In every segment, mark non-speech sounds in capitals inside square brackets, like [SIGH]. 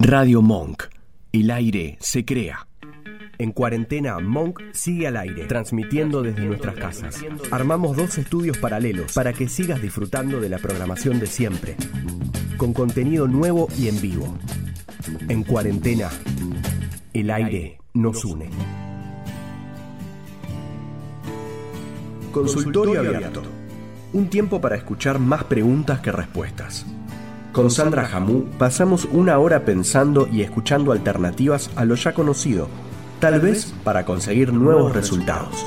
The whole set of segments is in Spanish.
Radio Monk. El aire se crea. En cuarentena, Monk sigue al aire, transmitiendo desde nuestras casas. Armamos dos estudios paralelos para que sigas disfrutando de la programación de siempre, con contenido nuevo y en vivo. En cuarentena, el aire nos une. Consultorio abierto. Un tiempo para escuchar más preguntas que respuestas. Con Sandra Jamú pasamos una hora pensando y escuchando alternativas a lo ya conocido, tal vez para conseguir nuevos resultados.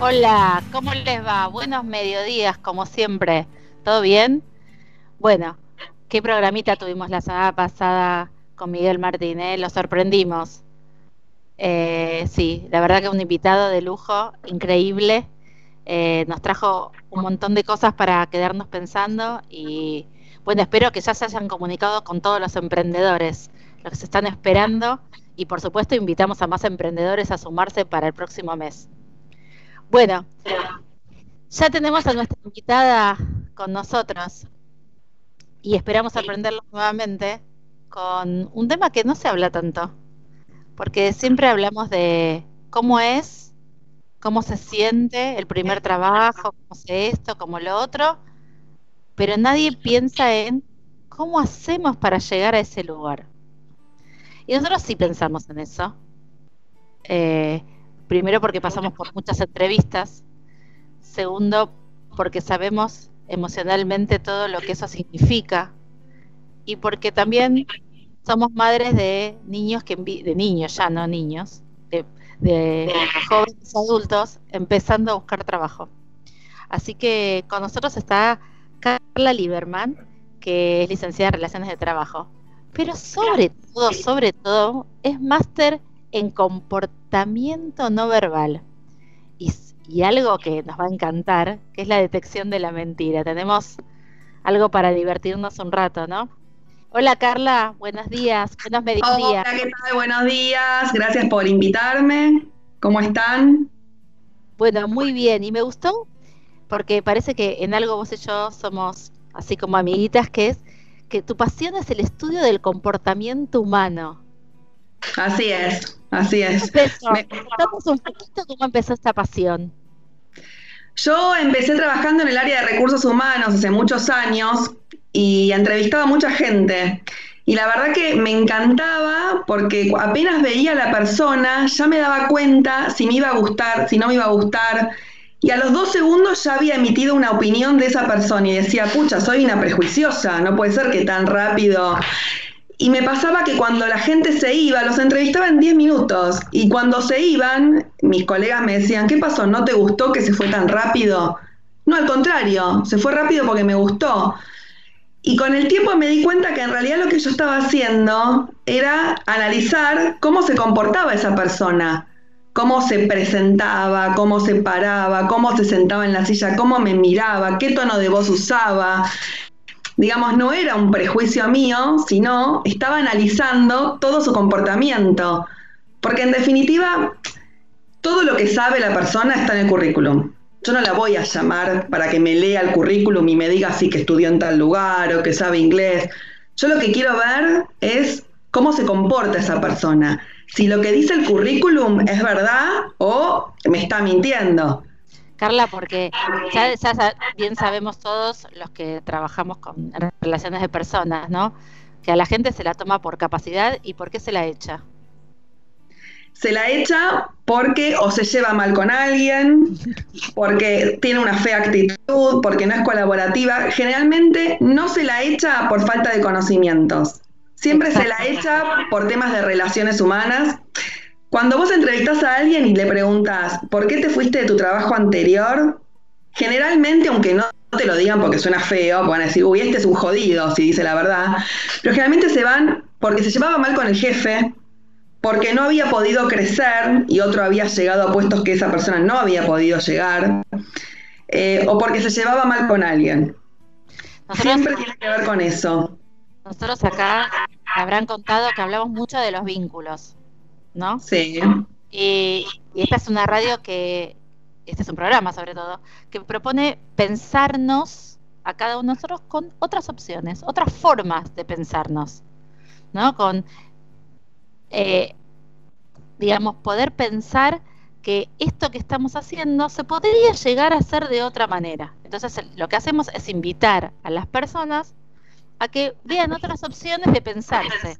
Hola, ¿cómo les va? Buenos mediodías, como siempre. ¿Todo bien? Bueno, ¿qué programita tuvimos la semana pasada con Miguel Martínez? Lo sorprendimos. Eh, sí, la verdad que un invitado de lujo, increíble. Eh, nos trajo un montón de cosas para quedarnos pensando y bueno, espero que ya se hayan comunicado con todos los emprendedores, los que se están esperando y por supuesto invitamos a más emprendedores a sumarse para el próximo mes. Bueno, ya tenemos a nuestra invitada con nosotros y esperamos aprenderlo nuevamente con un tema que no se habla tanto, porque siempre hablamos de cómo es, cómo se siente el primer trabajo, cómo se esto, cómo lo otro, pero nadie piensa en cómo hacemos para llegar a ese lugar. Y nosotros sí pensamos en eso. Eh, Primero porque pasamos por muchas entrevistas. Segundo, porque sabemos emocionalmente todo lo que eso significa. Y porque también somos madres de niños que de niños ya no niños, de, jóvenes adultos empezando a buscar trabajo. Así que con nosotros está Carla Lieberman, que es licenciada en Relaciones de Trabajo. Pero sobre todo, sobre todo, es máster en comportamiento no verbal. Y, algo que nos va a encantar, que es la detección de la mentira. Tenemos algo para divertirnos un rato, ¿no? Hola Carla, buenos días, buenos mediodías. Hola, ¿qué tal? Buenos días, gracias por invitarme. ¿Cómo están? Bueno, muy bien, y me gustó porque parece que en algo vos y yo somos así como amiguitas, que es que tu pasión es el estudio del comportamiento humano. Así es, así es. un poquito cómo empezó esta pasión. Yo empecé trabajando en el área de recursos humanos hace muchos años y entrevistaba a mucha gente. Y la verdad que me encantaba porque apenas veía a la persona, ya me daba cuenta si me iba a gustar, si no me iba a gustar. Y a los dos segundos ya había emitido una opinión de esa persona y decía, pucha, soy una prejuiciosa, no puede ser que tan rápido y me pasaba que cuando la gente se iba, los entrevistaba en 10 minutos. Y cuando se iban, mis colegas me decían, ¿qué pasó? ¿No te gustó que se fue tan rápido? No, al contrario, se fue rápido porque me gustó. Y con el tiempo me di cuenta que en realidad lo que yo estaba haciendo era analizar cómo se comportaba esa persona, cómo se presentaba, cómo se paraba, cómo se sentaba en la silla, cómo me miraba, qué tono de voz usaba, digamos, no era un prejuicio mío, sino estaba analizando todo su comportamiento. Porque en definitiva, todo lo que sabe la persona está en el currículum. Yo no la voy a llamar para que me lea el currículum y me diga si que estudió en tal lugar o que sabe inglés. Yo lo que quiero ver es cómo se comporta esa persona. Si lo que dice el currículum es verdad o me está mintiendo. Carla, porque ya, bien sabemos todos los que trabajamos con relaciones de personas, ¿no? Que a la gente se la toma por capacidad y por qué se la echa. Se la echa porque o se lleva mal con alguien, porque tiene una fea actitud, porque no es colaborativa. Generalmente no se la echa por falta de conocimientos. Siempre se la echa por temas de relaciones humanas cuando vos entrevistas a alguien y le preguntas, ¿por qué te fuiste de tu trabajo anterior? Generalmente, aunque no te lo digan porque suena feo, van a decir, uy, este es un jodido, si dice la verdad, pero generalmente se van porque se llevaba mal con el jefe, porque no había podido crecer y otro había llegado a puestos que esa persona no había podido llegar, eh, o porque se llevaba mal con alguien. Siempre tiene que ver con eso. Nosotros acá habrán contado que hablamos mucho de los vínculos ¿no? Sí. Y, y esta es una radio que, este es un programa sobre todo, que propone pensarnos a cada uno de nosotros con otras opciones, otras formas de pensarnos, ¿no? Con, eh, digamos, poder pensar que esto que estamos haciendo se podría llegar a hacer de otra manera. Entonces, lo que hacemos es invitar a las personas a que vean otras opciones de pensarse.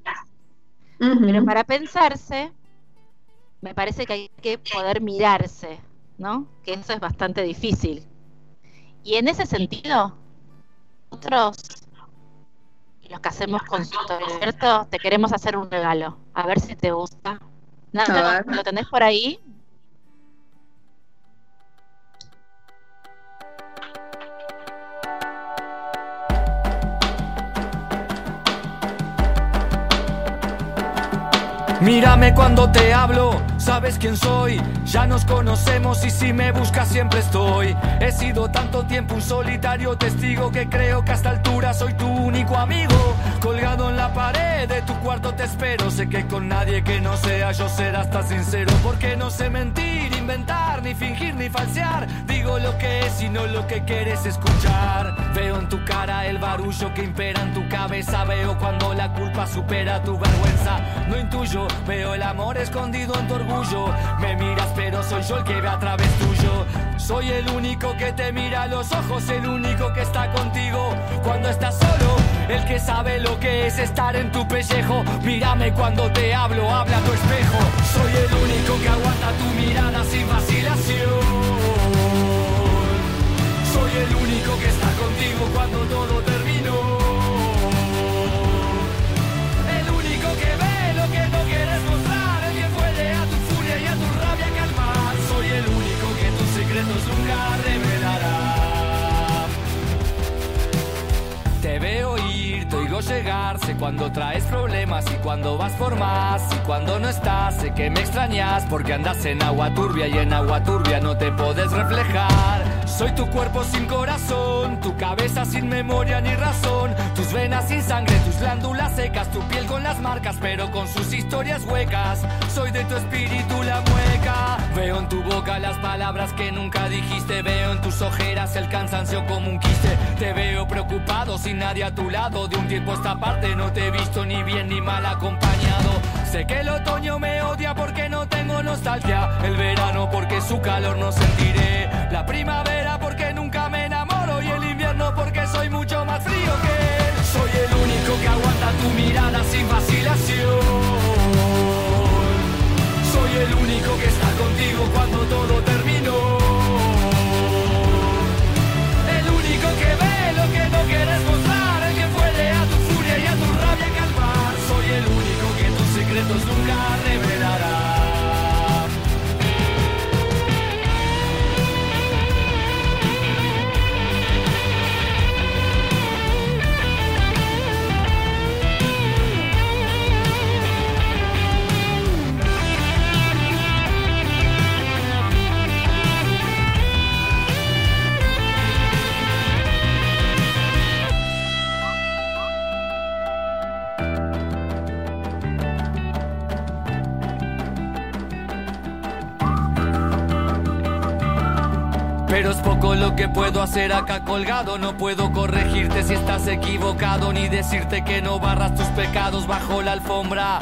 Pero para pensarse, me parece que hay que poder mirarse, ¿no? Que eso es bastante difícil. Y en ese sentido, nosotros, los que hacemos consultorio abierto, te queremos hacer un regalo. A ver si te gusta. Nada, ¿Lo tenés por ahí? Mírame cuando te hablo, sabes quién soy, ya nos conocemos y si me buscas siempre estoy. He sido tanto tiempo un solitario testigo que creo que a esta altura soy tu único amigo. Colgado en la pared de tu cuarto te espero, sé que con nadie que no sea yo serás tan sincero, porque no sé mentir, inventar, ni fingir, ni falsear. Digo lo que es y no lo que quieres escuchar. Veo en tu cara el barullo que impera en tu cabeza, veo cuando la culpa supera tu vergüenza. No intuyo Veo el amor escondido en tu orgullo. Me miras, pero soy yo el que ve a través tuyo. Soy el único que te mira a los ojos, el único que está contigo cuando estás solo. El que sabe lo que es estar en tu pellejo. Mírame cuando te hablo, habla tu espejo. Soy el único que aguanta tu mirada sin vacilación. Soy el único que está contigo cuando todo terminó. Sé cuando traes problemas y cuando vas por más y cuando no estás, sé que me extrañas porque andas en agua turbia y en agua turbia no te puedes reflejar. Soy tu cuerpo sin corazón, tu cabeza sin memoria ni razón, tus venas sin sangre, tus glándulas secas, tu piel con las marcas, pero con sus historias huecas. Soy de tu espíritu la mueca. Veo en tu boca las palabras que nunca dijiste, veo en tus ojeras el cansancio como un quiste. Te veo preocupado sin nadie a tu lado, de un tiempo a esta parte no te he visto ni bien ni mal acompañado. Sé que el otoño me odia porque no tengo nostalgia, el verano porque su calor no sentiré, la primavera porque nunca me enamoro y el invierno porque soy mucho más frío que él. Soy el único que aguanta tu mirada sin vacilación. Soy el único que está contigo cuando todo terminó. El único que ve lo que no quieres mostrar, el que puede a tu furia y a tu rabia calmar. Soy el único que tus secretos nunca revelará. Pero es poco lo que puedo hacer acá colgado. No puedo corregirte si estás equivocado, ni decirte que no barras tus pecados bajo la alfombra.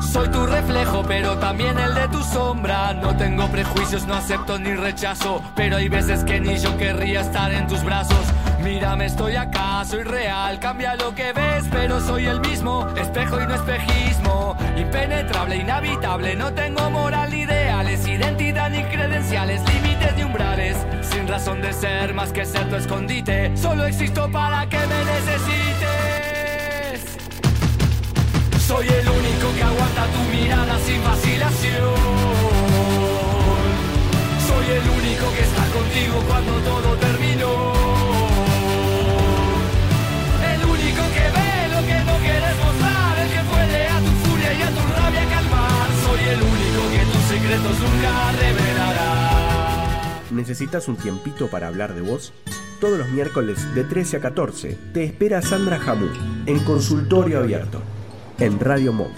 Soy tu reflejo, pero también el de tu sombra. No tengo prejuicios, no acepto ni rechazo. Pero hay veces que ni yo querría estar en tus brazos. Mírame, estoy acá, soy real. Cambia lo que ves, pero soy el mismo. Espejo y no espejismo. Impenetrable, inhabitable. No tengo moral ideales, identidad ni credenciales, límites ni umbrales sin razón de ser más que ser tu escondite. Solo existo para que me necesites. Soy el único que aguanta tu mirada sin vacilación. Soy el único que está contigo cuando todo terminó. secretos nunca revelará. ¿Necesitas un tiempito para hablar de vos? Todos los miércoles de 13 a 14 te espera Sandra Jamú en Consultorio Abierto en Radio Monk.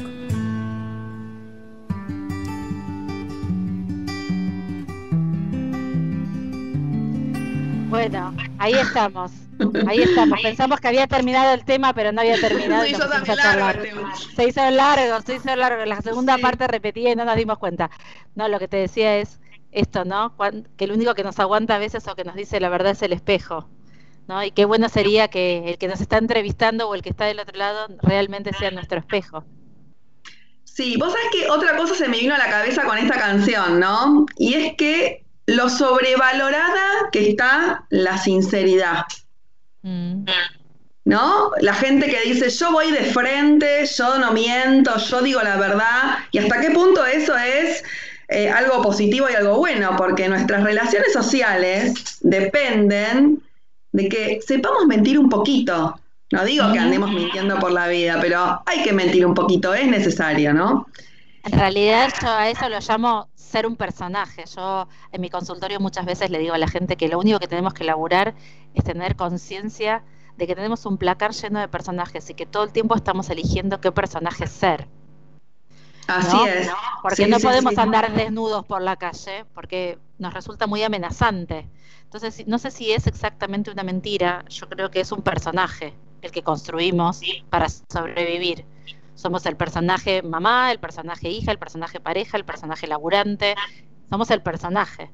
Bueno, ahí estamos. Ahí estamos. Pensamos que había terminado el tema, pero no había [LAUGHS] terminado. Se hizo también largo Se hizo largo, se hizo largo. La segunda parte repetía y no nos dimos cuenta. No, lo que te decía es esto, ¿no? Que el único que nos aguanta a veces o que nos dice la verdad es el espejo. ¿no? Y qué bueno sería que el que nos está entrevistando o el que está del otro lado realmente sea nuestro espejo. Sí, vos sabés que otra cosa se me vino a la cabeza con esta canción, ¿no? Y es que lo sobrevalorada que está la sinceridad. Mm. ¿No? La gente que dice, yo voy de frente, yo no miento, yo digo la verdad, y hasta qué punto eso es eh, algo positivo y algo bueno, porque nuestras relaciones sociales dependen de que sepamos mentir un poquito. No digo que andemos mintiendo por la vida, pero hay que mentir un poquito, es necesario, ¿no? En realidad yo a eso lo llamo ser un personaje. Yo en mi consultorio muchas veces le digo a la gente que lo único que tenemos que elaborar es tener conciencia de que tenemos un placar lleno de personajes y que todo el tiempo estamos eligiendo qué personaje ser. Así es. Porque no podemos andar desnudos por la calle, porque nos resulta muy amenazante. Entonces, no sé si es exactamente una mentira, yo creo que es un personaje el que construimos para sobrevivir. Somos el personaje mamá, el personaje hija, el personaje pareja, el personaje laburante. Somos el personaje.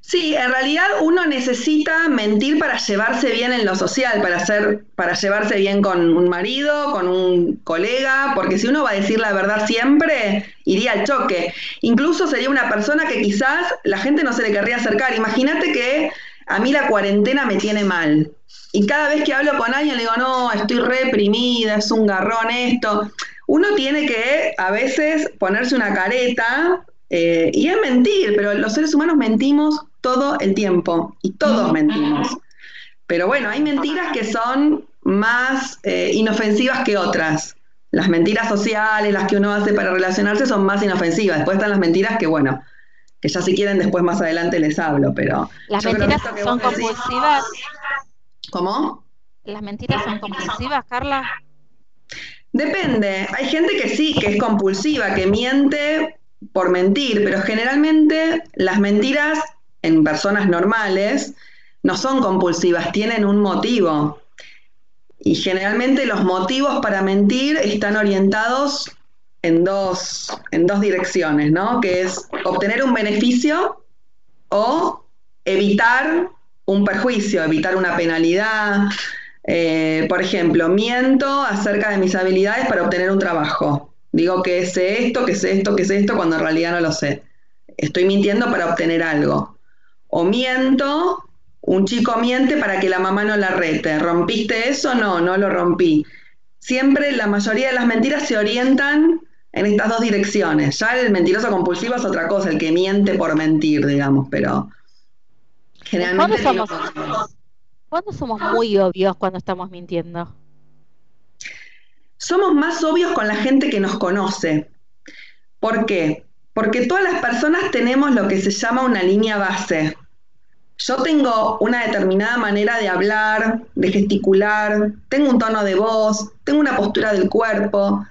Sí, en realidad uno necesita mentir para llevarse bien en lo social, para hacer, para llevarse bien con un marido, con un colega, porque si uno va a decir la verdad siempre, iría al choque. Incluso sería una persona que quizás la gente no se le querría acercar. Imagínate que a mí la cuarentena me tiene mal. Y cada vez que hablo con alguien le digo, no, estoy reprimida, es un garrón esto. Uno tiene que a veces ponerse una careta eh, y es mentir, pero los seres humanos mentimos todo el tiempo y todos mentimos. Pero bueno, hay mentiras que son más eh, inofensivas que otras. Las mentiras sociales, las que uno hace para relacionarse, son más inofensivas. Después están las mentiras que, bueno, que ya si quieren después más adelante les hablo, pero... Las mentiras son compulsivas. ¿Cómo? ¿Las mentiras son compulsivas, Carla? Depende. Hay gente que sí, que es compulsiva, que miente por mentir, pero generalmente las mentiras en personas normales no son compulsivas, tienen un motivo. Y generalmente los motivos para mentir están orientados en dos, en dos direcciones, ¿no? Que es obtener un beneficio o evitar un perjuicio, evitar una penalidad. Eh, por ejemplo, miento acerca de mis habilidades para obtener un trabajo. Digo que sé esto, que sé esto, que sé esto, cuando en realidad no lo sé. Estoy mintiendo para obtener algo. O miento, un chico miente para que la mamá no la rete. ¿Rompiste eso? No, no lo rompí. Siempre la mayoría de las mentiras se orientan en estas dos direcciones. Ya el mentiroso compulsivo es otra cosa, el que miente por mentir, digamos, pero generalmente... ¿Cuándo somos, somos muy obvios cuando estamos mintiendo? somos más obvios con la gente que nos conoce. ¿Por qué? Porque todas las personas tenemos lo que se llama una línea base. Yo tengo una determinada manera de hablar, de gesticular, tengo un tono de voz, tengo una postura del cuerpo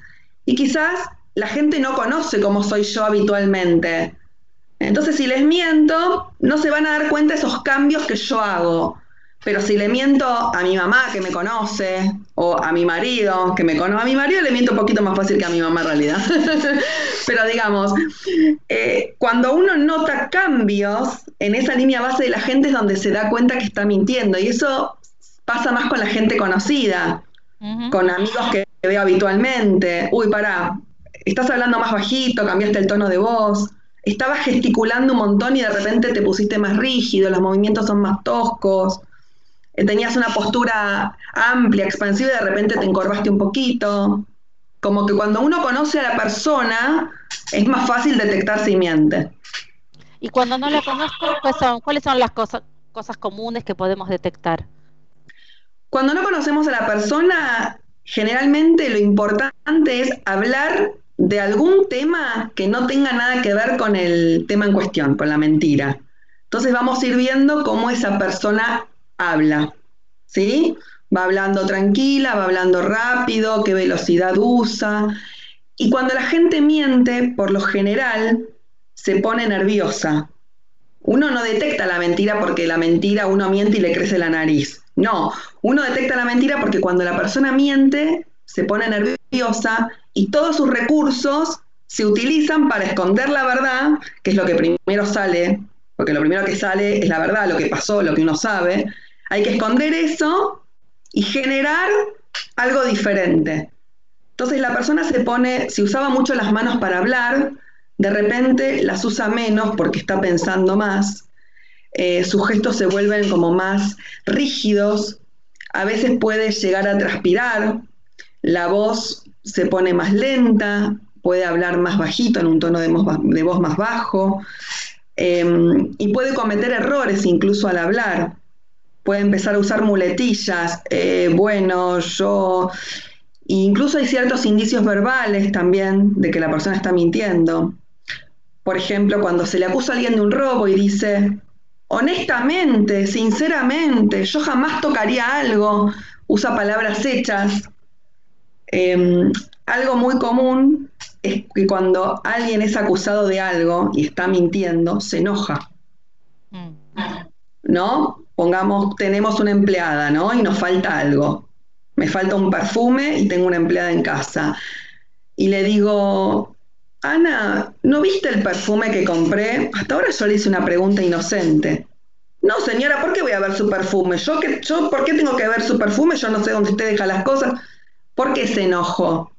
y quizás la gente no conoce cómo soy yo habitualmente. Entonces, si les miento, no se van a dar cuenta de esos cambios que yo hago. Pero si le miento a mi mamá que me conoce, o a mi marido que me conoce, a mi marido le miento un poquito más fácil que a mi mamá en realidad. [LAUGHS] Pero digamos, eh, cuando uno nota cambios en esa línea base de la gente es donde se da cuenta que está mintiendo. Y eso pasa más con la gente conocida, con amigos que veo habitualmente. Uy, pará, estás hablando más bajito, cambiaste el tono de voz estabas gesticulando un montón y de repente te pusiste más rígido, los movimientos son más toscos. Eh, tenías una postura amplia, expansiva y de repente te encorvaste un poquito. Como que cuando uno conoce a la persona, es más fácil detectar si miente. Y cuando no la conozco, ¿cuáles son las cosas, cosas comunes que podemos detectar? Cuando no conocemos a la persona, generalmente lo importante es hablar de algún tema que no tenga nada que ver con el tema en cuestión, con la mentira. Entonces vamos a ir viendo cómo esa persona habla, ¿sí? Va hablando tranquila, va hablando rápido, qué velocidad usa. Y cuando la gente miente, por lo general, se pone nerviosa. Uno no detecta la mentira porque la mentira uno miente y le crece la nariz. No, uno detecta la mentira porque cuando la persona miente se pone nerviosa y todos sus recursos se utilizan para esconder la verdad, que es lo que primero sale, porque lo primero que sale es la verdad, lo que pasó, lo que uno sabe. Hay que esconder eso y generar algo diferente. Entonces la persona se pone, si usaba mucho las manos para hablar, de repente las usa menos porque está pensando más, eh, sus gestos se vuelven como más rígidos, a veces puede llegar a transpirar, la voz se pone más lenta, puede hablar más bajito, en un tono de voz, más bajo, em, y puede cometer errores incluso al hablar. Puede empezar a usar muletillas, eh, bueno, yo... incluso hay ciertos indicios verbales también de que la persona está mintiendo. Por ejemplo, cuando se le acusa a alguien de un robo y dice, honestamente, sinceramente, yo jamás tocaría algo, usa palabras hechas. Em, algo muy común es que cuando alguien es acusado de algo y está mintiendo, se enoja. Mm. ¿No? Pongamos, tenemos una empleada, ¿no? Y nos falta algo. Me falta un perfume y tengo una empleada en casa. Y le digo, Ana, ¿no viste el perfume que compré? Hasta ahora yo le hice una pregunta inocente. No, señora, ¿por qué voy a ver su perfume? ¿Yo, que, yo ¿Por qué tengo que ver su perfume? Yo no sé dónde usted deja las cosas. ¿Por qué se enojó?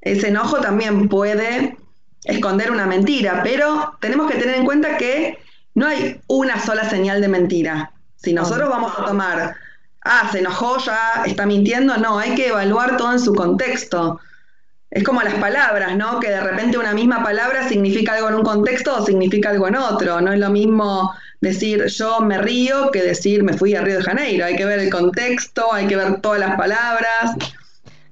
Ese enojo también puede esconder una mentira, pero tenemos que tener en cuenta que no hay una sola señal de mentira. Si nosotros vamos a tomar, ah, se enojó, ya está mintiendo, no, hay que evaluar todo en su contexto. Es como las palabras, ¿no? Que de repente una misma palabra significa algo en un contexto o significa algo en otro. No es lo mismo decir yo me río que decir me fui a Río de Janeiro. Hay que ver el contexto, hay que ver todas las palabras.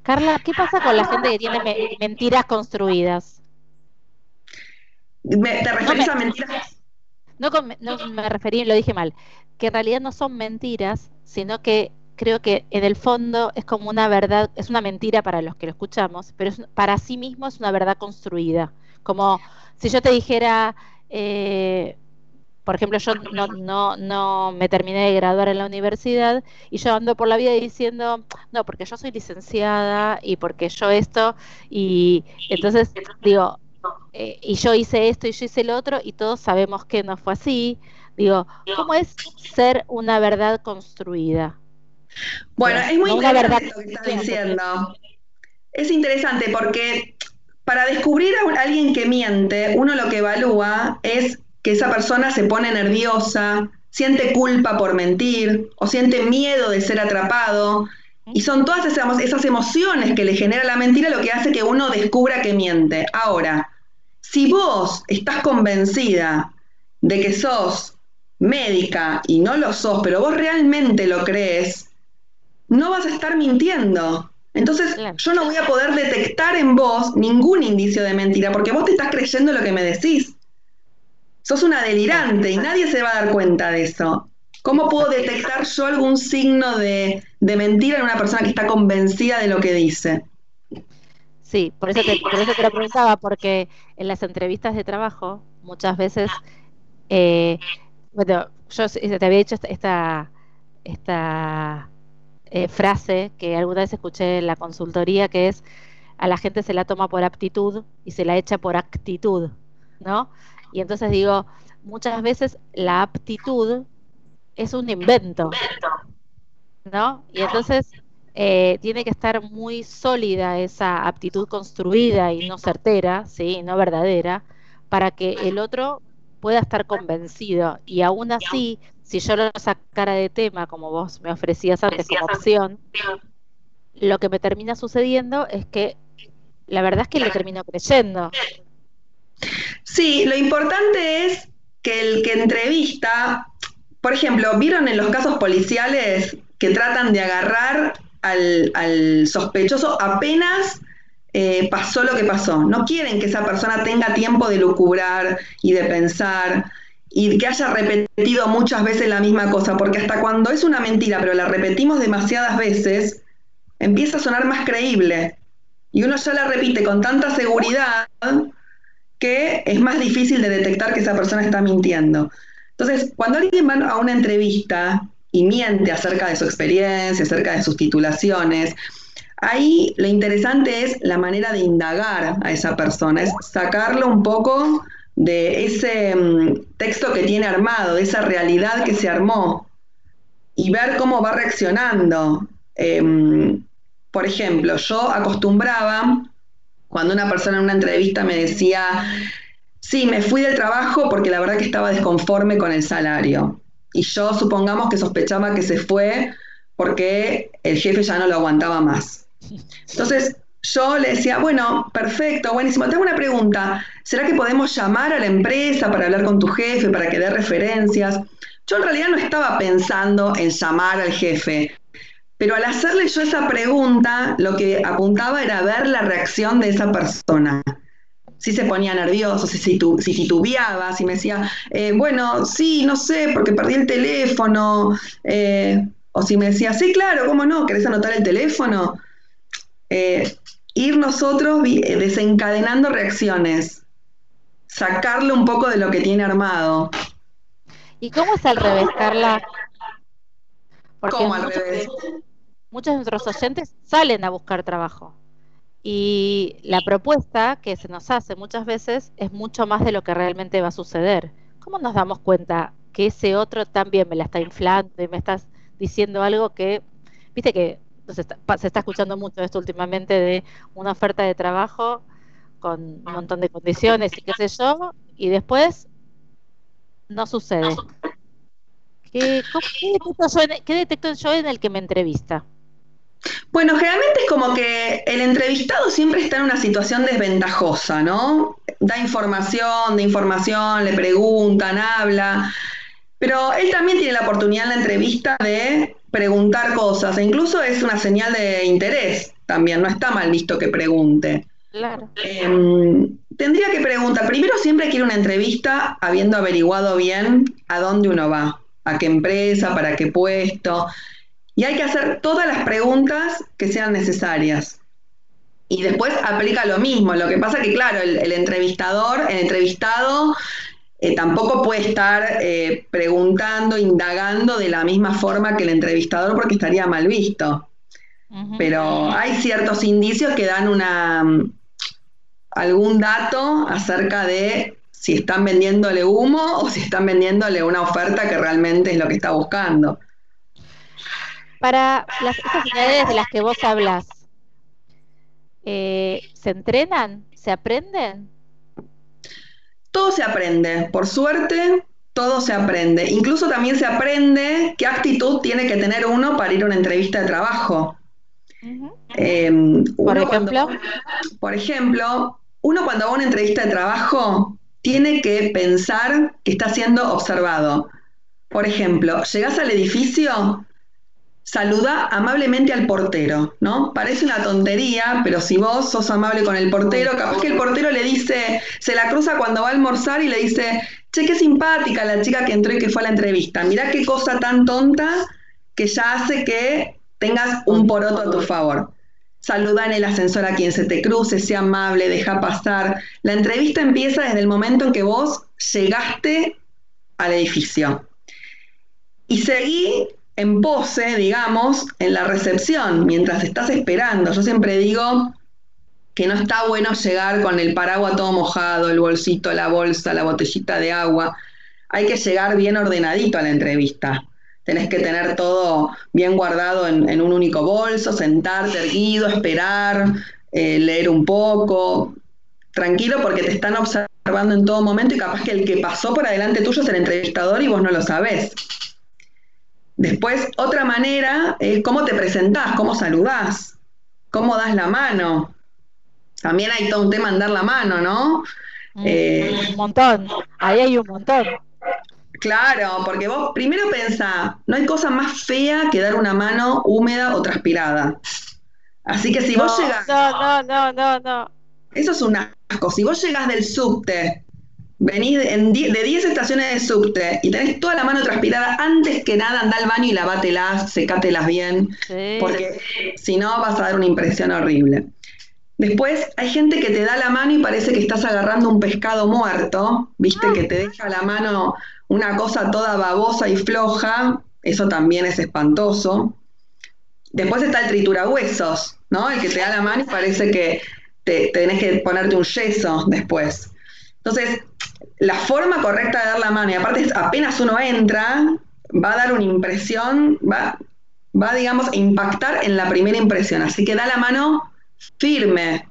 Carla, ¿qué pasa con la gente que tiene mentiras construidas? ¿Te referís a mentiras? No, me referí, lo dije mal, que en realidad no son mentiras, sino que creo que en el fondo es como una verdad, es una mentira para los que lo escuchamos, pero para sí mismo es una verdad construida. Como si yo te dijera, eh, por ejemplo, yo no, no, no me terminé de graduar en la universidad y yo ando por la vida diciendo, no, porque yo soy licenciada y porque yo esto, y entonces digo, eh, y yo hice esto y yo hice lo otro y todos sabemos que no fue así. Digo, ¿cómo es ser una verdad construida? Bueno, es muy interesante lo que estás diciendo. Es interesante porque para descubrir a alguien que miente, uno lo que evalúa es que esa persona se pone nerviosa, siente culpa por mentir o siente miedo de ser atrapado. Y son todas esas emociones que le genera la mentira lo que hace que uno descubra que miente. Ahora, si vos estás convencida de que sos médica y no lo sos, pero vos realmente lo crees, no vas a estar mintiendo. Entonces yo no voy a poder detectar en vos ningún indicio de mentira porque vos te estás creyendo lo que me decís. Sos una delirante y nadie se va a dar cuenta de eso. ¿Cómo puedo detectar yo algún signo de, mentira en una persona que está convencida de lo que dice? Sí, por eso, te, por eso te lo preguntaba, porque en las entrevistas de trabajo muchas veces, eh, bueno, yo te había dicho esta, esta eh, frase que alguna vez escuché en la consultoría, que es, a la gente se la toma por aptitud y se la echa por actitud, ¿no? Y entonces digo, muchas veces la aptitud es un invento, ¿no? Y entonces eh, tiene que estar muy sólida esa aptitud construida y no certera, ¿sí? No verdadera, para que el otro pueda estar convencido. Y aún así, si yo lo sacara de tema, como vos me ofrecías antes como opción, lo que me termina sucediendo es que la verdad es que le termino creyendo. Sí, lo importante es que el que entrevista, por ejemplo, ¿vieron en los casos policiales que tratan de agarrar al, sospechoso apenas eh, pasó lo que pasó? No quieren que esa persona tenga tiempo de lucubrar y de pensar y que haya repetido muchas veces la misma cosa, porque hasta cuando es una mentira, pero la repetimos demasiadas veces, empieza a sonar más creíble. Y uno ya la repite con tanta seguridad que es más difícil de detectar que esa persona está mintiendo. Entonces, cuando alguien va a una entrevista y miente acerca de su experiencia, acerca de sus titulaciones, ahí lo interesante es la manera de indagar a esa persona, es sacarlo un poco de ese mm, texto que tiene armado, de esa realidad que se armó y ver cómo va reaccionando. Em, por ejemplo, yo acostumbraba, cuando una persona en una entrevista me decía, sí, me fui del trabajo porque la verdad que estaba desconforme con el salario. Y yo supongamos que sospechaba que se fue porque el jefe ya no lo aguantaba más. Entonces, yo le decía, bueno, perfecto, buenísimo. Tengo una pregunta. ¿Será que podemos llamar a la empresa para hablar con tu jefe, para que dé referencias? Yo en realidad no estaba pensando en llamar al jefe, pero al hacerle yo esa pregunta, lo que apuntaba era ver la reacción de esa persona. Si se ponía nervioso, si, si, titubeaba, si me decía, eh, bueno, sí, no sé, porque perdí el teléfono. Eh, o si me decía, sí, claro, ¿cómo no? ¿Querés anotar el teléfono? Eh, ir nosotros desencadenando reacciones, sacarle un poco de lo que tiene armado. ¿Y cómo es al revés, Carla? ¿Cómo al revés? Muchos de nuestros oyentes salen a buscar trabajo. Y la propuesta que se nos hace muchas veces es mucho más de lo que realmente va a suceder. ¿Cómo nos damos cuenta que ese otro también me la está inflando y me estás diciendo algo que, viste que se está, se está escuchando mucho esto últimamente de una oferta de trabajo con un montón de condiciones y qué sé yo, y después no sucede. ¿Qué, detecto yo en, el que me entrevista? Bueno, generalmente es como que el entrevistado siempre está en una situación desventajosa, ¿no? Da información, de información, le preguntan, habla, pero él también tiene la oportunidad en la entrevista de preguntar cosas, e incluso es una señal de interés también, no está mal visto que pregunte. Claro. Em, tendría que preguntar, primero siempre quiere una entrevista habiendo averiguado bien a dónde uno va, a qué empresa, para qué puesto, y hay que hacer todas las preguntas que sean necesarias. Y después aplica lo mismo, lo que pasa que claro, el, entrevistador, el entrevistado eh, tampoco puede estar eh, preguntando, indagando de la misma forma que el entrevistador porque estaría mal visto. Pero hay ciertos indicios que dan una, algún dato acerca de si están vendiéndole humo o si están vendiéndole una oferta que realmente es lo que está buscando. Para las, esas de las que vos hablas, eh, ¿se entrenan? ¿Se aprenden? Todo se aprende, por suerte, todo se aprende. Incluso también se aprende qué actitud tiene que tener uno para ir a una entrevista de trabajo. Em, por ejemplo, por ejemplo, uno cuando va a una entrevista de trabajo tiene que pensar que está siendo observado. Por ejemplo, llegas al edificio, saluda amablemente al portero, ¿no? Parece una tontería, pero si vos sos amable con el portero, capaz que el portero le dice, se la cruza cuando va a almorzar y le dice, che, qué simpática la chica que entró y que fue a la entrevista. Mirá qué cosa tan tonta que ya hace que tengas un poroto a tu favor. Saluda en el ascensor a quien se te cruce, sea amable, deja pasar. La entrevista empieza desde el momento en que vos llegaste al edificio. Y seguí en pose, digamos, en la recepción, mientras estás esperando. Yo siempre digo que no está bueno llegar con el paraguas todo mojado, el bolsito, la bolsa, la botellita de agua. Hay que llegar bien ordenadito a la entrevista tenés que tener todo bien guardado en, un único bolso, sentarte erguido, esperar, eh, leer un poco, tranquilo porque te están observando en todo momento y capaz que el que pasó por adelante tuyo es el entrevistador y vos no lo sabés. Después, otra manera es cómo te presentás, cómo saludás, cómo das la mano. También hay todo un tema en dar la mano, ¿no? Mm, eh, un montón, ahí hay un montón. Claro, porque vos primero pensá, no hay cosa más fea que dar una mano húmeda o transpirada. Así que si vos llegás. No, no, no, no, Eso es un asco. Si vos llegás del subte, venís de 10 estaciones de subte y tenés toda la mano transpirada, antes que nada anda al baño y lavátelas, secátelas bien. Porque si no vas a dar una impresión horrible. Después hay gente que te da la mano y parece que estás agarrando un pescado muerto, viste, ah. que te deja la mano una cosa toda babosa y floja, eso también es espantoso. Después está el triturahuesos, ¿no? El que te da la mano y parece que te, tenés que ponerte un yeso después. Entonces, la forma correcta de dar la mano, y aparte apenas uno entra, va a dar una impresión, va, va digamos, a impactar en la primera impresión. Así que da la mano firme.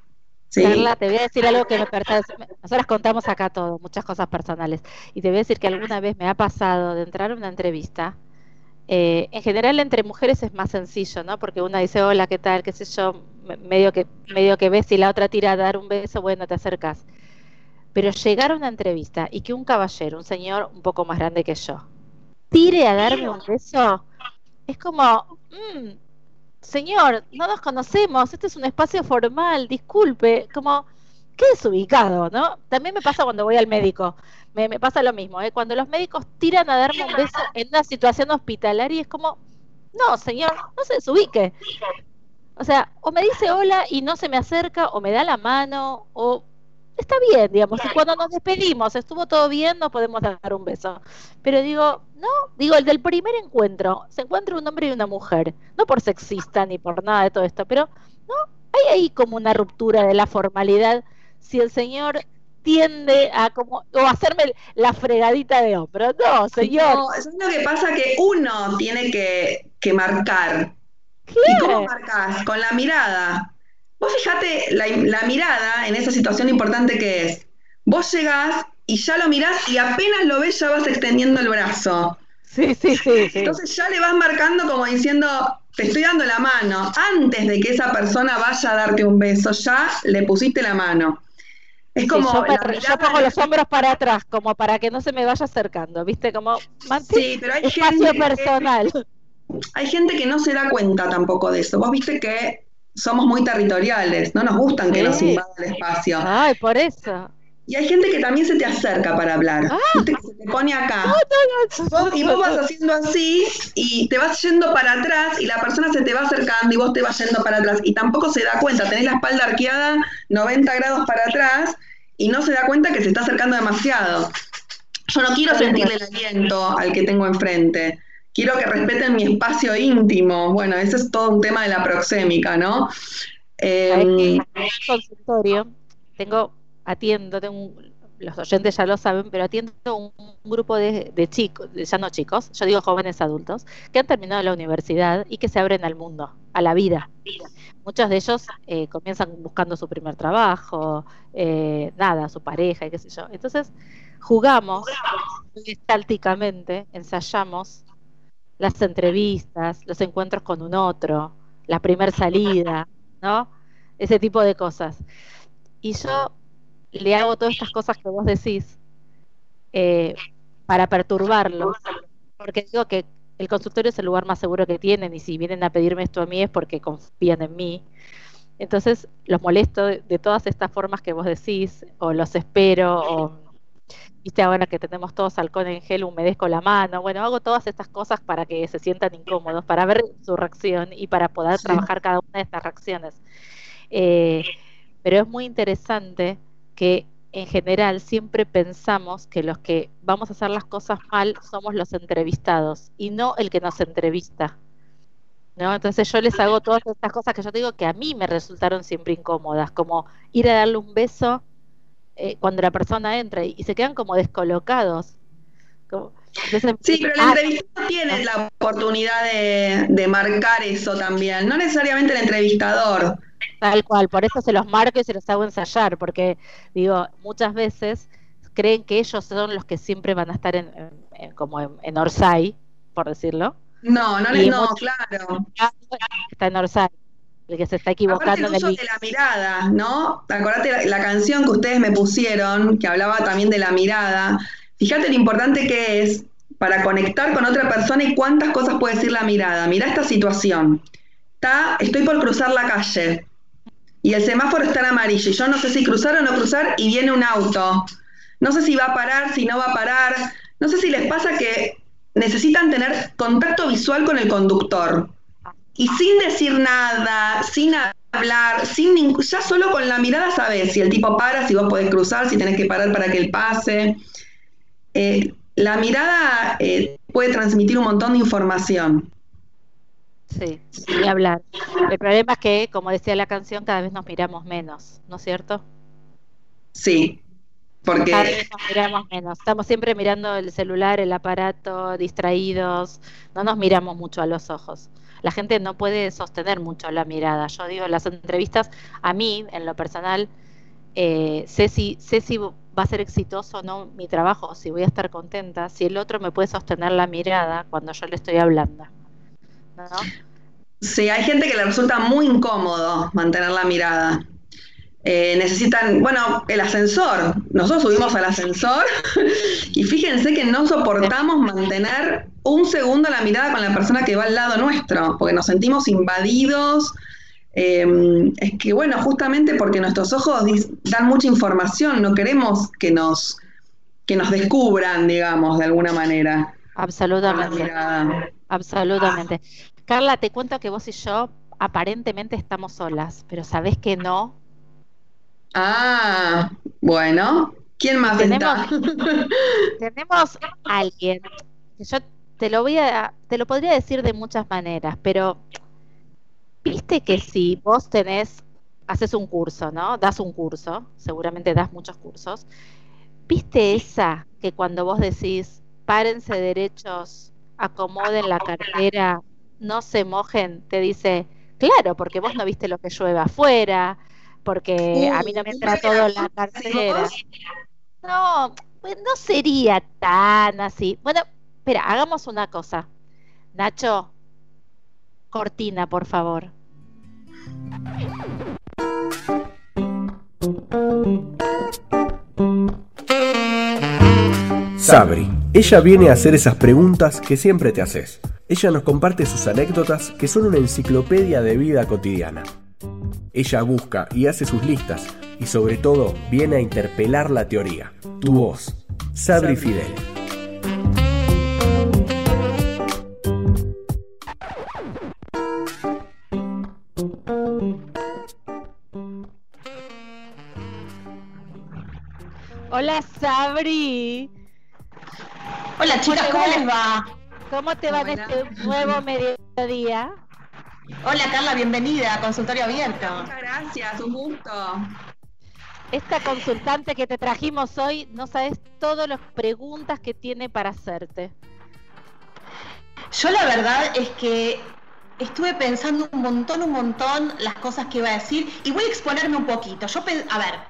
Carla, te voy a decir algo que me pertenece. Nosotras contamos acá todo, muchas cosas personales. Y te voy a decir que alguna vez me ha pasado de entrar a una entrevista. Eh, en general entre mujeres es más sencillo, ¿no? Porque una dice, hola, ¿qué tal? ¿Qué sé yo? Medio que, medio que ves y la otra tira a dar un beso, bueno, te acercas. Pero llegar a una entrevista y que un caballero, un señor un poco más grande que yo, tire a darme un beso, es como, mmm, señor, no nos conocemos, este es un espacio formal, disculpe, como, qué desubicado, ¿no? También me pasa cuando voy al médico, me, me pasa lo mismo, ¿eh? cuando los médicos tiran a darme un beso en una situación hospitalaria, es como, no, señor, no se desubique. O sea, o me dice hola y no se me acerca, o me da la mano, o está bien, digamos, y cuando nos despedimos, estuvo todo bien, nos podemos dar un beso. Pero digo, no, digo, el del primer encuentro, se encuentra un hombre y una mujer, no por sexista ni por nada de todo esto, pero no, hay ahí como una ruptura de la formalidad si el señor tiende a como o hacerme la fregadita de hombro. No, señor. No, eso es lo que pasa que uno tiene que, que marcar. ¿Y cómo marcas? Con la mirada. Vos fijate la, mirada en esa situación importante que es. Vos llegás y ya lo mirás y apenas lo ves ya vas extendiendo el brazo. Sí, sí, sí, Entonces ya le vas marcando como diciendo, te estoy dando la mano. Antes de que esa persona vaya a darte un beso, ya le pusiste la mano. Es como. yo, pongo los hombros para atrás, como para que no se me vaya acercando, ¿viste? Como. Sí, pero hay espacio gente personal. hay gente que no se da cuenta tampoco de eso. Vos viste que somos muy territoriales, no nos gustan que nos invada el espacio. Ay, por eso. Y hay gente que también se te acerca para hablar. Ah. Que se te pone acá. y vos vas haciendo así y te vas yendo para atrás y la persona se te va acercando y vos te vas yendo para atrás. Y tampoco se da cuenta, tenés la espalda arqueada 90 grados para atrás y no se da cuenta que se está acercando demasiado. Yo no quiero sentirle el aliento al que tengo enfrente quiero que respeten mi espacio íntimo. Bueno, ese es todo un tema de la proxémica, ¿no? Eh, en el consultorio tengo, atiendo, tengo los oyentes ya lo saben, pero atiendo un, grupo de, chicos, ya no chicos, yo digo jóvenes adultos, que han terminado la universidad y que se abren al mundo, a la vida. Muchos de ellos eh, comienzan buscando su primer trabajo, eh, nada, su pareja y qué sé yo. Entonces, jugamos estálticamente, ensayamos las entrevistas, los encuentros con un otro, la primer salida, ¿no? Ese tipo de cosas. Y yo le hago todas estas cosas que vos decís eh, para perturbarlos, porque digo que el consultorio es el lugar más seguro que tienen y si vienen a pedirme esto a mí es porque confían en mí. Entonces los molesto de, de todas estas formas que vos decís, o los espero, o viste ahora que tenemos todos alcohol en gel, humedezco la mano, bueno, hago todas estas cosas para que se sientan incómodos, para ver su reacción y para poder trabajar cada una de estas reacciones. Eh, pero es muy interesante que en general siempre pensamos que los que vamos a hacer las cosas mal somos los entrevistados y no el que nos entrevista. ¿No? Entonces yo les hago todas estas cosas que yo digo que a mí me resultaron siempre incómodas, como ir a darle un beso eh, cuando la persona entra y, se quedan como descolocados. sí, pero el ah, entrevistador tiene la oportunidad de, marcar eso también, no necesariamente el entrevistador. Tal cual, por eso se los marco y se los hago ensayar, porque digo, muchas veces creen que ellos son los que siempre van a estar en, como en, Orsay, por decirlo. No, no, no, claro. Está en Orsay el que se está equivocando. el uso de la mirada, ¿no? Acordate la, canción que ustedes me pusieron, que hablaba también de la mirada. Fíjate lo importante que es para conectar con otra persona y cuántas cosas puede decir la mirada. Mira esta situación. Está, estoy por cruzar la calle y el semáforo está en amarillo y yo no sé si cruzar o no cruzar y viene un auto. No sé si va a parar, si no va a parar. No sé si les pasa que necesitan tener contacto visual con el conductor y sin decir nada, sin hablar, sin ya solo con la mirada sabes si el tipo para, si vos podés cruzar, si tenés que parar para que él pase. Eh, la mirada eh, puede transmitir un montón de información. Sí, y hablar. El problema es que, como decía la canción, cada vez nos miramos menos, ¿no es cierto? Sí, porque... Cada vez nos miramos menos. Estamos siempre mirando el celular, el aparato, distraídos, no nos miramos mucho a los ojos. La gente no puede sostener mucho la mirada. Yo digo, las entrevistas, a mí, en lo personal, eh, sé, si, sé si va a ser exitoso o no mi trabajo, si voy a estar contenta, si el otro me puede sostener la mirada cuando yo le estoy hablando. ¿no? Sí, hay gente que le resulta muy incómodo mantener la mirada. Eh, necesitan, bueno, el ascensor. Nosotros subimos al ascensor [LAUGHS] y fíjense que no soportamos mantener un segundo la mirada con la persona que va al lado nuestro, porque nos sentimos invadidos. Eh, es que, bueno, justamente porque nuestros ojos dan mucha información, no queremos que nos, que nos descubran, digamos, de alguna manera. Absolutamente. Absolutamente. Carla, te cuento que vos y yo aparentemente estamos solas, pero sabés que no. Ah, bueno. ¿Quién más tenemos, [LAUGHS] tenemos alguien que yo te lo voy a, te lo podría decir de muchas maneras, pero viste que si vos tenés, haces un curso, ¿no? Das un curso, seguramente das muchos cursos. ¿Viste esa que cuando vos decís, párense derechos, acomoden la cartera, no se mojen, te dice, claro, porque vos no viste lo que llueve afuera, porque a mí no me entra todo en la cartera. No, pues no sería tan así. Bueno, espera, hagamos una cosa. Nacho, cortina, por favor. Sabri, ella viene a hacer esas preguntas que siempre te haces. Ella nos comparte sus anécdotas que son una enciclopedia de vida cotidiana. Ella busca y hace sus listas y sobre todo viene a interpelar la teoría. Tu voz, Sabri Fidel. Hola Sabri. Hola chicas, ¿cómo les va? ¿Cómo te va en este nuevo mediodía? Hola Carla, bienvenida a Consultorio Abierto. Muchas gracias, un gusto. Esta consultante que te trajimos hoy, no sabes todas las preguntas que tiene para hacerte. Yo la verdad es que estuve pensando un montón, un montón las cosas que iba a decir y voy a exponerme un poquito. Yo, a ver,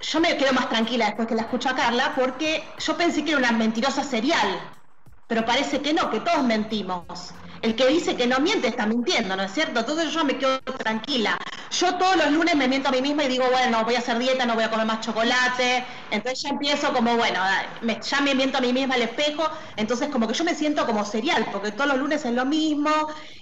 yo me quedo más tranquila después que la escucho a Carla porque yo pensé que era una mentirosa serial, pero parece que no, que todos mentimos el que dice que no miente está mintiendo, ¿no es cierto? Entonces yo me quedo tranquila. Yo todos los lunes me miento a mí misma y digo, bueno, voy a hacer dieta, no voy a comer más chocolate. Entonces ya empiezo como, bueno, ya me miento a mí misma al espejo. Entonces como que yo me siento como serial, porque todos los lunes es lo mismo.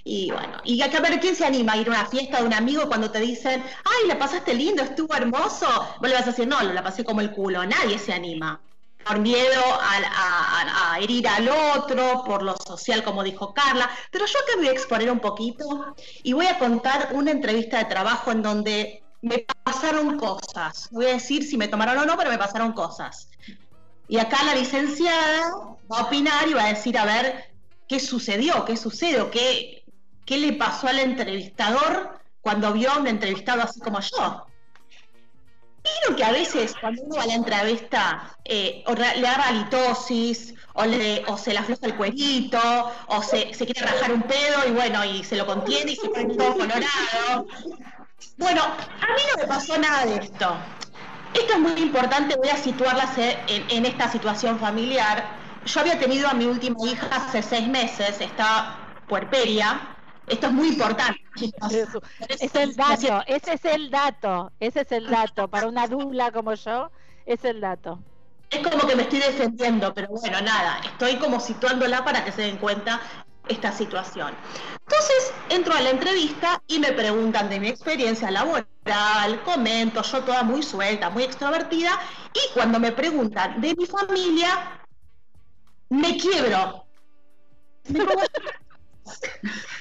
Y bueno, y hay que ver quién se anima a ir a una fiesta de un amigo cuando te dicen, ay, la pasaste lindo, estuvo hermoso. Vos le a decir, no, la pasé como el culo. Nadie se anima por miedo a, herir al otro, por lo social, como dijo Carla. Pero yo acá voy a exponer un poquito y voy a contar una entrevista de trabajo en donde me pasaron cosas. voy a decir si me tomaron o no, pero me pasaron cosas. Y acá la licenciada va a opinar y va a decir, a ver, qué sucedió, qué sucedió, qué, qué le pasó al entrevistador cuando vio a un entrevistado así como yo. Vieron que a veces cuando uno va a la entrevista eh, o le da halitosis o, le, o se le afloja el cuerito o se, quiere rajar un pedo y bueno, y se lo contiene y se pone todo colorado. Bueno, a mí no me pasó nada de esto. Esto es muy importante, voy a situarlas en, en esta situación familiar. Yo había tenido a mi última hija hace seis meses, está puerperia, esto es muy importante. Es el dato, ese es el dato, ese es el dato. Para una dula como yo, es el dato. Es como que me estoy defendiendo, pero bueno, nada, estoy como situándola para que se den cuenta esta situación. Entonces entro a la entrevista y me preguntan de mi experiencia laboral, comento, yo toda muy suelta, muy extrovertida, y cuando me preguntan de mi familia, me quiebro. Me [LAUGHS]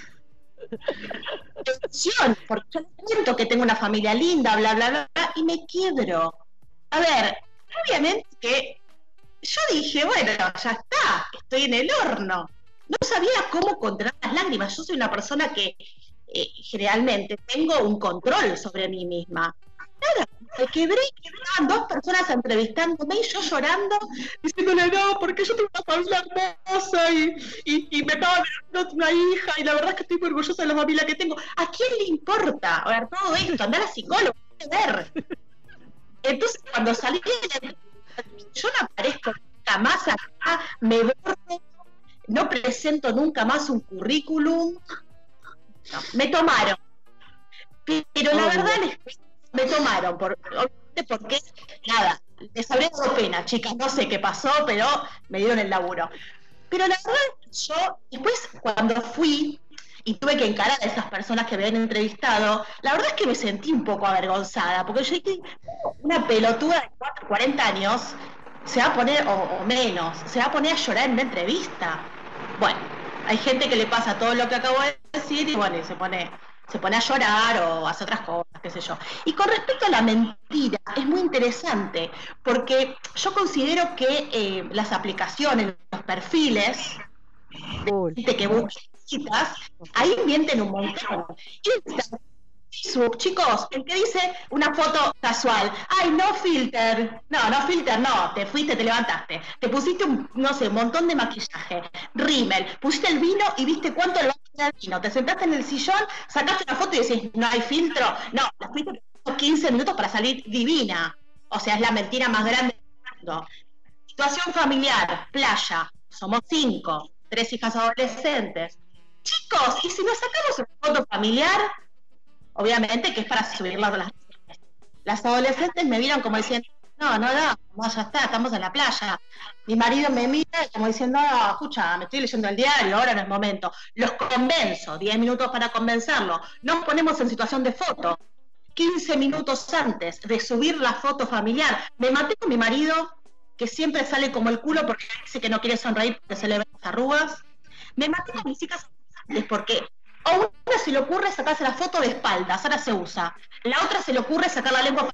porque yo siento que tengo una familia linda, bla, bla, bla, y me quiebro. A ver, obviamente que yo dije, bueno, ya está, estoy en el horno. No sabía cómo controlar las lágrimas. Yo soy una persona que eh, generalmente tengo un control sobre mí misma. Me quebré y quedaban dos personas entrevistándome y yo llorando, diciéndole, no, porque yo tengo una familia hermosa y, y, me acaba de una hija y la verdad es que estoy muy orgullosa de la familia que tengo. ¿A quién le importa a ver todo esto? Andar a psicólogo, ver. Entonces, cuando salí de la yo no aparezco nunca más acá, me borro, no presento nunca más un currículum. me tomaron. Pero la verdad les me tomaron, por, porque, nada, les habré dado pena, chicas, no sé qué pasó, pero me dieron el laburo. Pero la verdad, yo, después cuando fui y tuve que encarar a esas personas que me habían entrevistado, la verdad es que me sentí un poco avergonzada, porque yo dije, una pelotuda de 4, 40 años se va a poner, o, menos, se va a poner a llorar en una entrevista. Bueno, hay gente que le pasa todo lo que acabo de decir y bueno, y se pone se pone a llorar o hace otras cosas, qué sé yo. Y con respecto a la mentira, es muy interesante, porque yo considero que eh, las aplicaciones, los perfiles de que buscas, ahí mienten un montón chicos, el que dice una foto casual, ay, no filter, no, no filter, no, te fuiste, te levantaste, te pusiste un, no sé, un montón de maquillaje, rímel, pusiste el vino y viste cuánto le va a el vino, te sentaste en el sillón, sacaste una foto y decís, no hay filtro, no, la fuiste 15 minutos para salir divina, o sea, es la mentira más grande del mundo. Situación familiar, playa, somos cinco, tres hijas adolescentes. Chicos, ¿y si nos sacamos una foto familiar? Obviamente que es para subirlas a las Las adolescentes me miran como diciendo, no, no, no, ya está, estamos en la playa. Mi marido me mira como diciendo, no, escucha, me estoy leyendo el diario, ahora no es momento. Los convenzo, 10 minutos para convencerlo. Nos ponemos en situación de foto. 15 minutos antes de subir la foto familiar, me maté con mi marido, que siempre sale como el culo porque dice que no quiere sonreír porque se le ven las arrugas. Me maté con mis hijas porque a una se le ocurre sacarse la foto de espaldas, ahora se usa. La otra se le ocurre sacar la lengua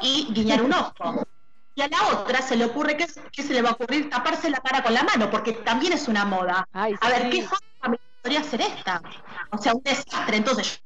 y guiñar un ojo. Y a la otra se le ocurre que, se le va a ocurrir taparse la cara con la mano, porque también es una moda. a ver, ¿qué foto podría ser esta? O sea, un desastre. Entonces,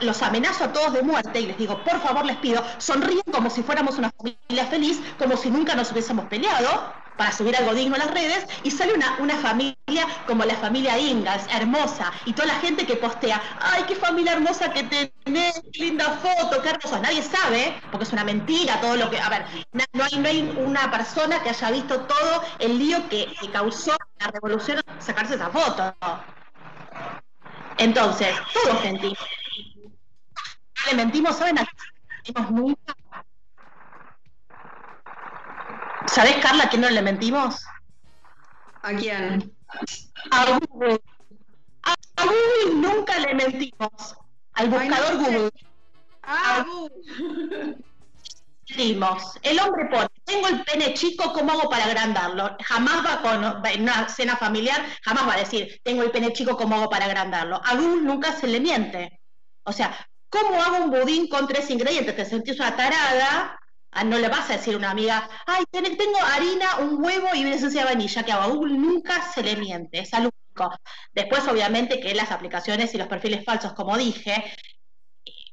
los amenazo a todos de muerte y les digo, por favor, les pido, sonríen como si fuéramos una familia feliz, como si nunca nos hubiésemos peleado para subir algo digno a las redes y sale una, una familia como la familia Ingalls, hermosa, y toda la gente que postea, ay, qué familia hermosa que tenés, linda foto, qué hermosa. Nadie sabe, porque es una mentira todo lo que... A ver, no hay, no hay una persona que haya visto todo el lío que, causó la revolución sacarse esa foto. Entonces, todos mentimos. Le mentimos, ¿saben? A nunca ¿Sabes, Carla, a quién no le mentimos? ¿A quién? A Google. A Google nunca le mentimos. Al buscador Google. Ah, Google. Mentimos. El hombre pone, tengo el pene chico, ¿cómo hago para agrandarlo? Jamás va con, en una cena familiar, jamás va a decir, tengo el pene chico, ¿cómo hago para agrandarlo? A Google nunca se le miente. O sea, ¿cómo hago un budín con tres ingredientes? Te sentís una tarada no le vas a decir a una amiga, ay, tengo harina, un huevo y una esencia de vainilla, que a Google nunca se le miente, es algo único. Después, obviamente, que las aplicaciones y los perfiles falsos, como dije,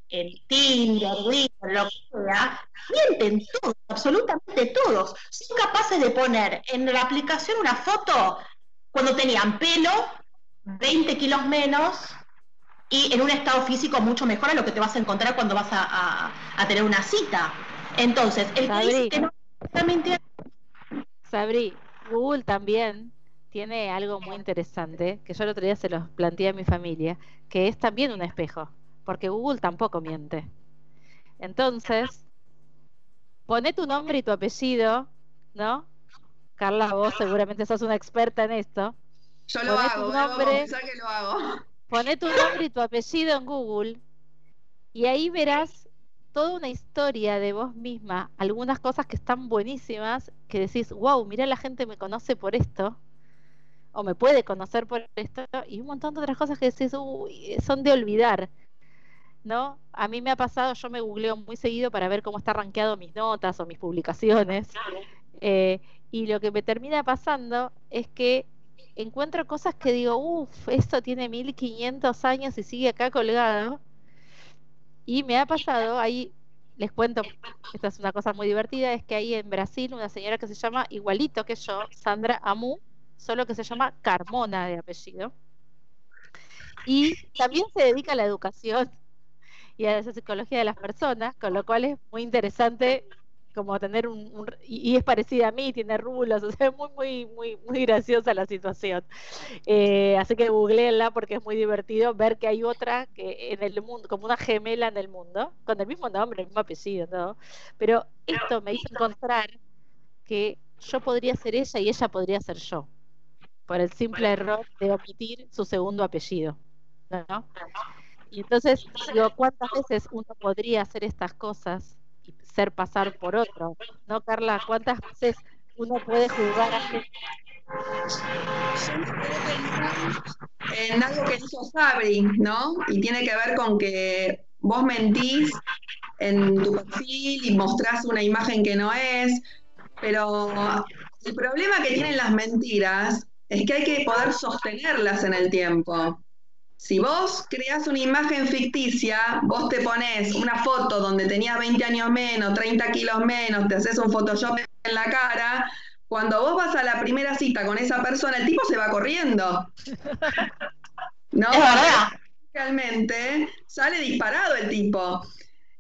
en Tinder, Twitter, lo que sea, mienten todos, absolutamente todos. Son capaces de poner en la aplicación una foto cuando tenían pelo, 20 kilos menos, y en un estado físico mucho mejor a lo que te vas a encontrar cuando vas a tener una cita. Entonces, el que dice que no Sabri, Google también tiene algo muy interesante, que yo el otro día se los planteé a mi familia, que es también un espejo, porque Google tampoco miente. Entonces, pone tu nombre y tu apellido, ¿no? Carla, vos seguramente sos una experta en esto. Yo lo hago, nombre, que lo hago. Poné tu nombre y tu apellido en Google y ahí verás toda una historia de vos misma, algunas cosas que están buenísimas, que decís, wow, mira, la gente me conoce por esto, o me puede conocer por esto, y un montón de otras cosas que decís, uy, son de olvidar. ¿No? A mí me ha pasado, yo me googleo muy seguido para ver cómo está rankeado mis notas o mis publicaciones. Eh, Y lo que me termina pasando es que encuentro cosas que digo, uff, esto tiene 1500 años y sigue acá colgado. Y me ha pasado, ahí les cuento, esta es una cosa muy divertida, es que hay en Brasil una señora que se llama igualito que yo, Sandra Amu, solo que se llama Carmona de apellido. Y también se dedica a la educación y a la psicología de las personas, con lo cual es muy interesante como tener un, y, es parecida a mí, tiene rulos, [LAUGHS] o sea, es muy, muy, muy, muy graciosa la situación. Eh, así que googleenla porque es muy divertido ver que hay otra que en el mundo, como una gemela en el mundo, con el mismo nombre, el mismo apellido, ¿no? Pero esto me hizo encontrar que yo podría ser ella y ella podría ser yo, por el simple error de omitir su segundo apellido, ¿no? Y entonces digo, ¿cuántas veces uno podría hacer estas cosas ser pasar por otro? ¿No, Carla? ¿Cuántas veces uno puede jugar a en algo que hizo Sabri, ¿no? Y tiene que ver con que vos mentís en tu perfil y mostrás una imagen que no es, pero el problema que tienen las mentiras es que hay que poder sostenerlas en el tiempo. Si vos creas una imagen ficticia, vos te pones una foto donde tenías 20 años menos, 30 kilos menos, te haces un Photoshop en la cara, cuando vos vas a la primera cita con esa persona, el tipo se va corriendo. [LAUGHS] ¿No? Realmente sale disparado el tipo.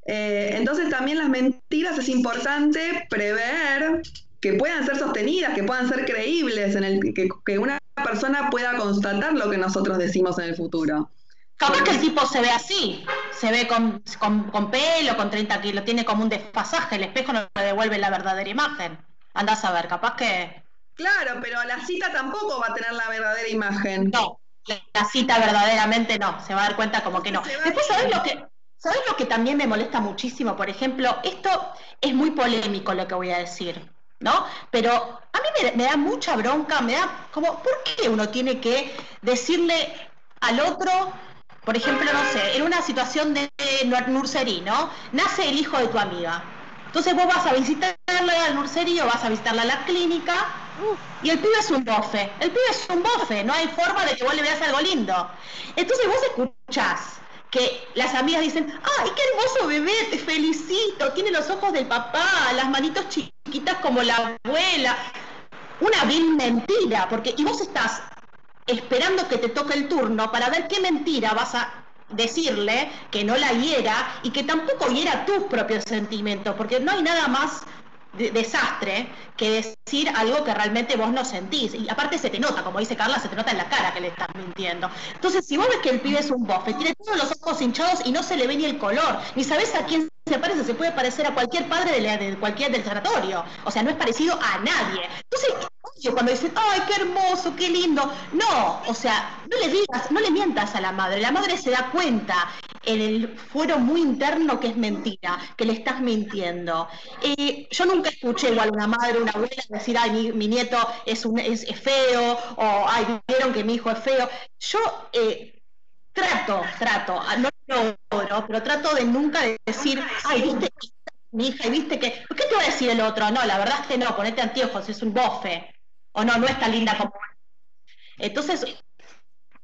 Eh, entonces también las mentiras es importante prever que puedan ser sostenidas, que puedan ser creíbles, en el que, que una persona pueda constatar lo que nosotros decimos en el futuro. Capaz que el tipo se ve así, se ve con, con, pelo, con 30 kilos, tiene como un desfasaje, el espejo no le devuelve la verdadera imagen. Andás a ver, capaz que... Claro, pero la cita tampoco va a tener la verdadera imagen. No, la cita verdaderamente no, se va a dar cuenta como que no. Después, ¿sabes lo que, ¿sabes lo que también me molesta muchísimo? Por ejemplo, esto es muy polémico lo que voy a decir. ¿No? Pero a mí me, da mucha bronca, me da como, ¿por qué uno tiene que decirle al otro, por ejemplo, no sé, en una situación de nursery, ¿no? Nace el hijo de tu amiga. Entonces vos vas a visitarla al nursery o vas a visitarla a la clínica y el pibe es un bofe. El pibe es un bofe, no hay forma de que vos le veas algo lindo. Entonces vos escuchás que las amigas dicen, ¡ay, qué hermoso bebé! Te felicito, tiene los ojos del papá, las manitos chiquitas como la abuela. Una bien mentira, porque y vos estás esperando que te toque el turno para ver qué mentira vas a decirle que no la hiera y que tampoco hiera tus propios sentimientos, porque no hay nada más desastre que decir algo que realmente vos no sentís. Y aparte se te nota, como dice Carla, se te nota en la cara que le estás mintiendo. Entonces, si vos ves que el pibe es un bofe, tiene todos los ojos hinchados y no se le ve ni el color, ni sabes a quién se parece, se puede parecer a cualquier padre de, de cualquier del sanatorio. O sea, no es parecido a nadie. Entonces, cuando dicen, ay, qué hermoso, qué lindo. No, o sea, no le digas, no le mientas a la madre. La madre se da cuenta en el fuero muy interno que es mentira, que le estás mintiendo. Eh, yo nunca escuché igual una madre, una abuela decir, ay, mi, nieto es, un, es, feo, o ay, vieron que mi hijo es feo. Yo eh, trato, trato, pero trato de nunca decir, ay, viste mi hija, y viste que, ¿qué te va a decir el otro? No, la verdad es que no, ponete anteojos, es un bofe, o no, no es tan linda como... Entonces,